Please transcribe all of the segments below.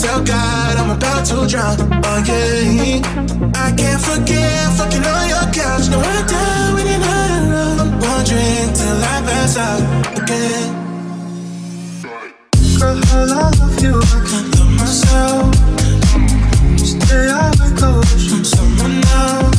Tell God I'm about to drown. Oh yeah, I can't forget fucking on your couch. No, I die when you're not around. One drink till I pass out again. Girl, I love you, I can't love myself. Stay I'm someone else.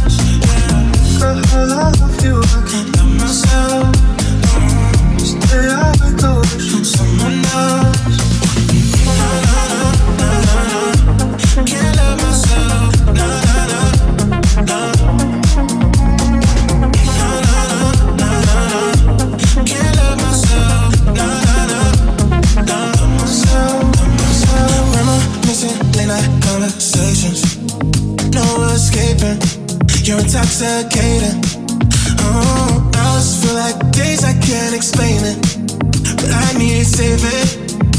intoxicating. Oh, uh-huh. I just feel like days I can't explain it, but I need saving.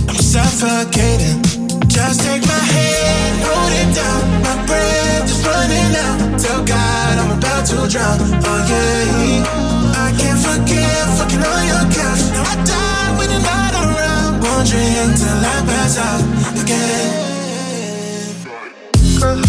I'm suffocating. Just take my hand, hold it down. My breath is running out. Tell God I'm about to drown. Oh yeah, I can't forget fucking on your couch. Now I die when you're not around. Wandering till I pass out again.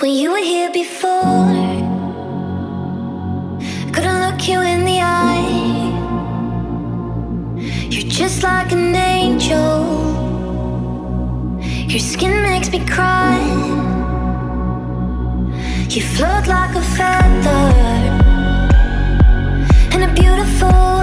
When you were here before, couldn't look you in the eye. You're just like an angel. Your skin makes me cry. You float like a feather, and a beautiful.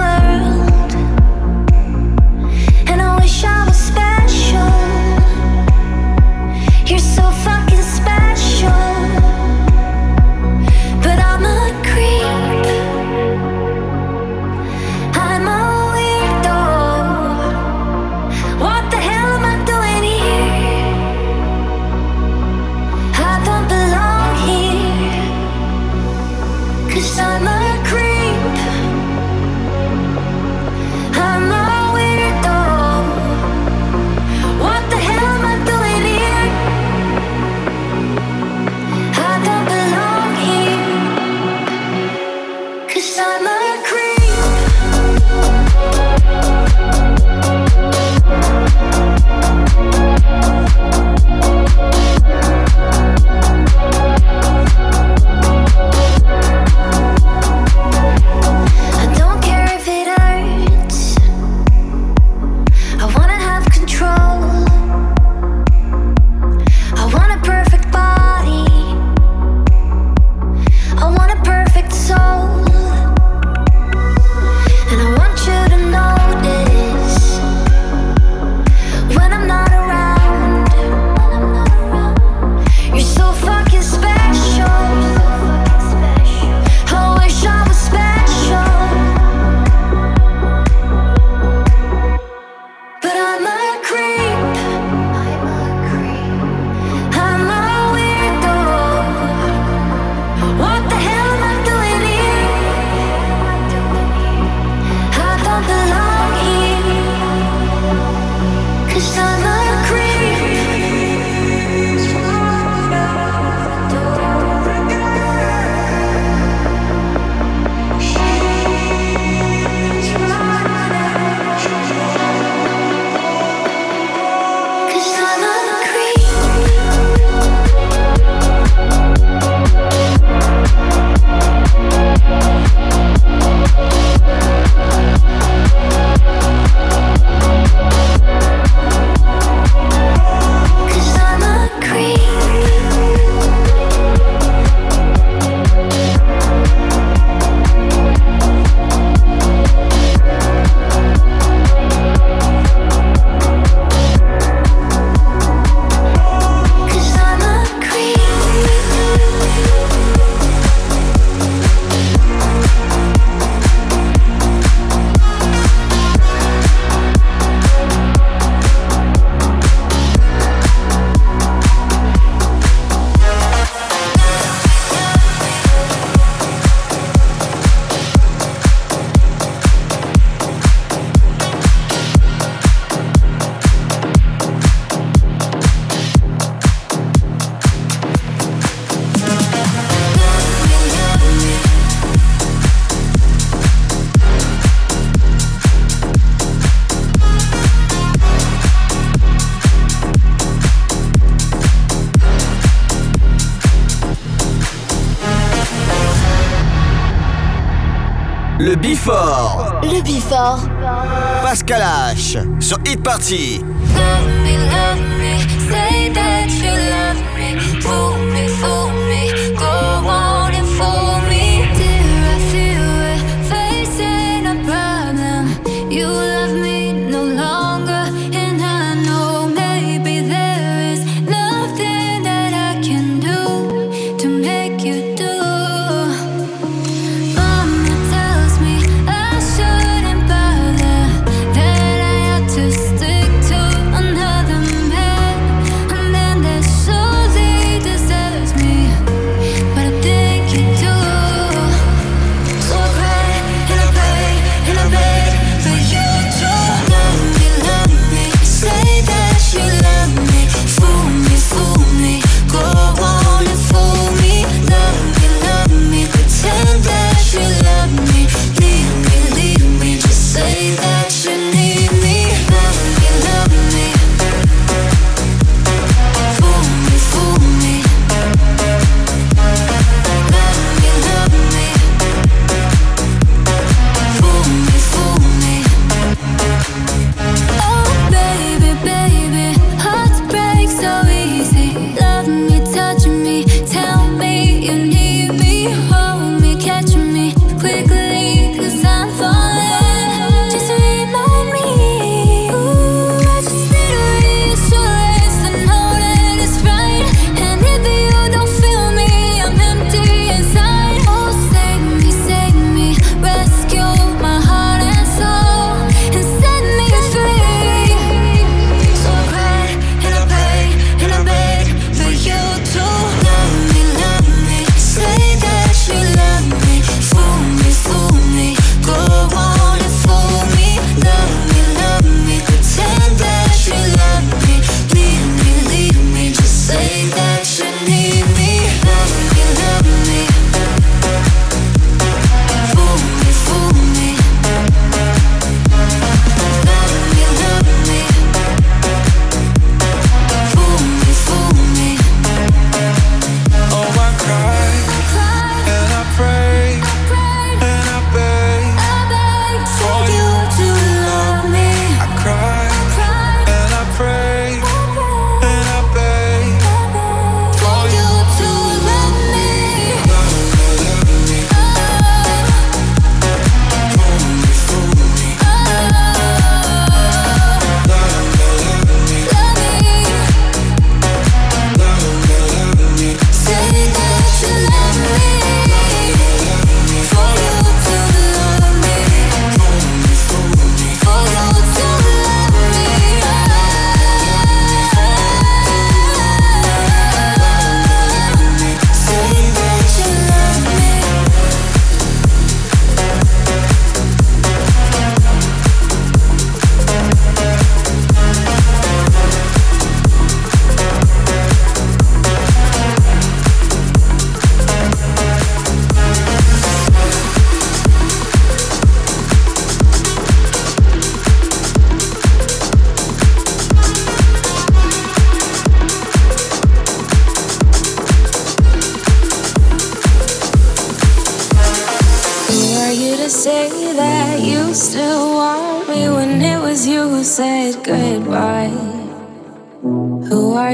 Hit Party.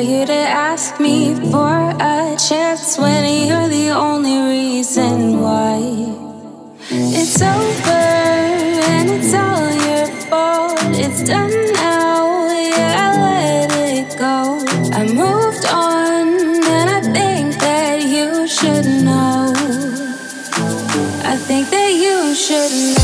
You to ask me for a chance when you're the only reason why. It's over and it's all your fault. It's done now, yeah, I let it go. I moved on and I think that you should know. I think that you should know.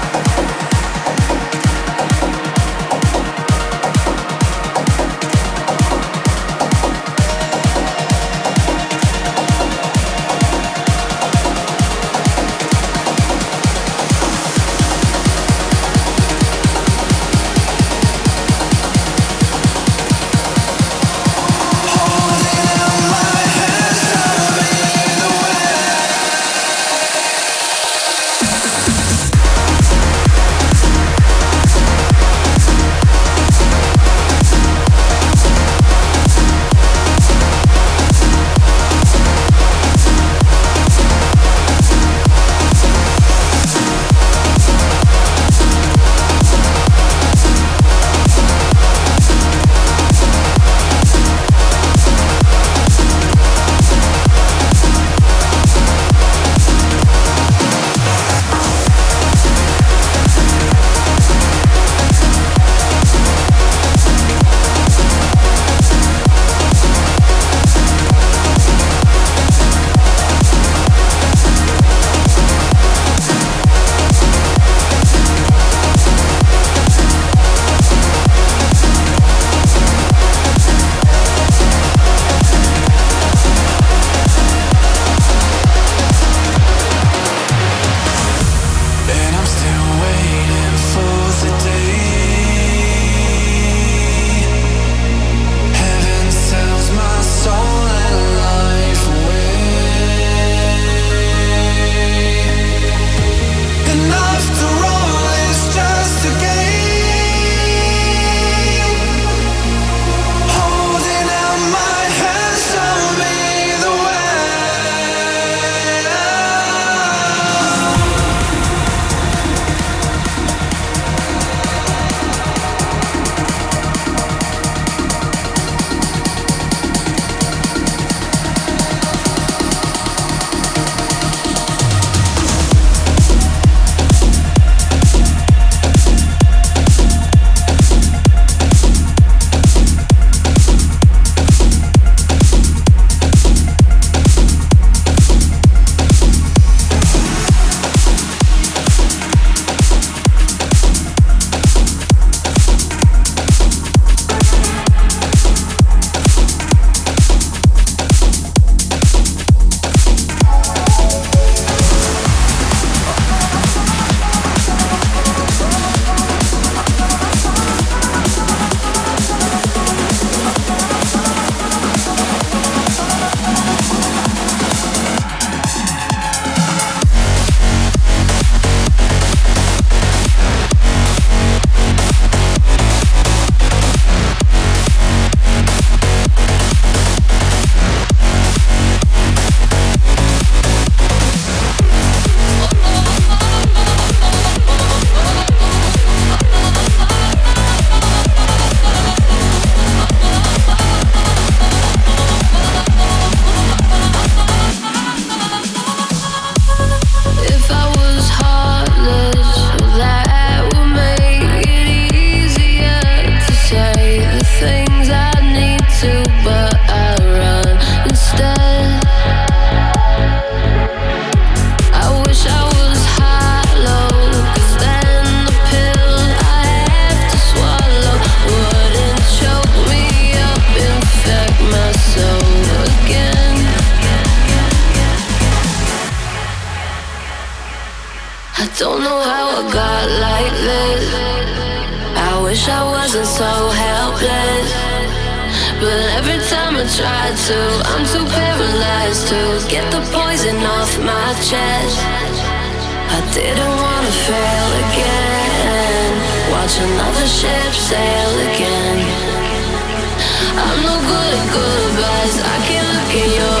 wish I wasn't so helpless. But every time I try to, I'm too paralyzed to get the poison off my chest. I didn't wanna fail again. Watch another ship sail again. I'm no good at goodbyes. I can't look at your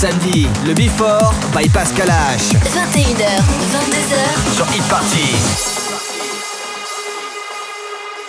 Samedis, le Before by Pascal H. 21h, 22h. Sur Hit Party.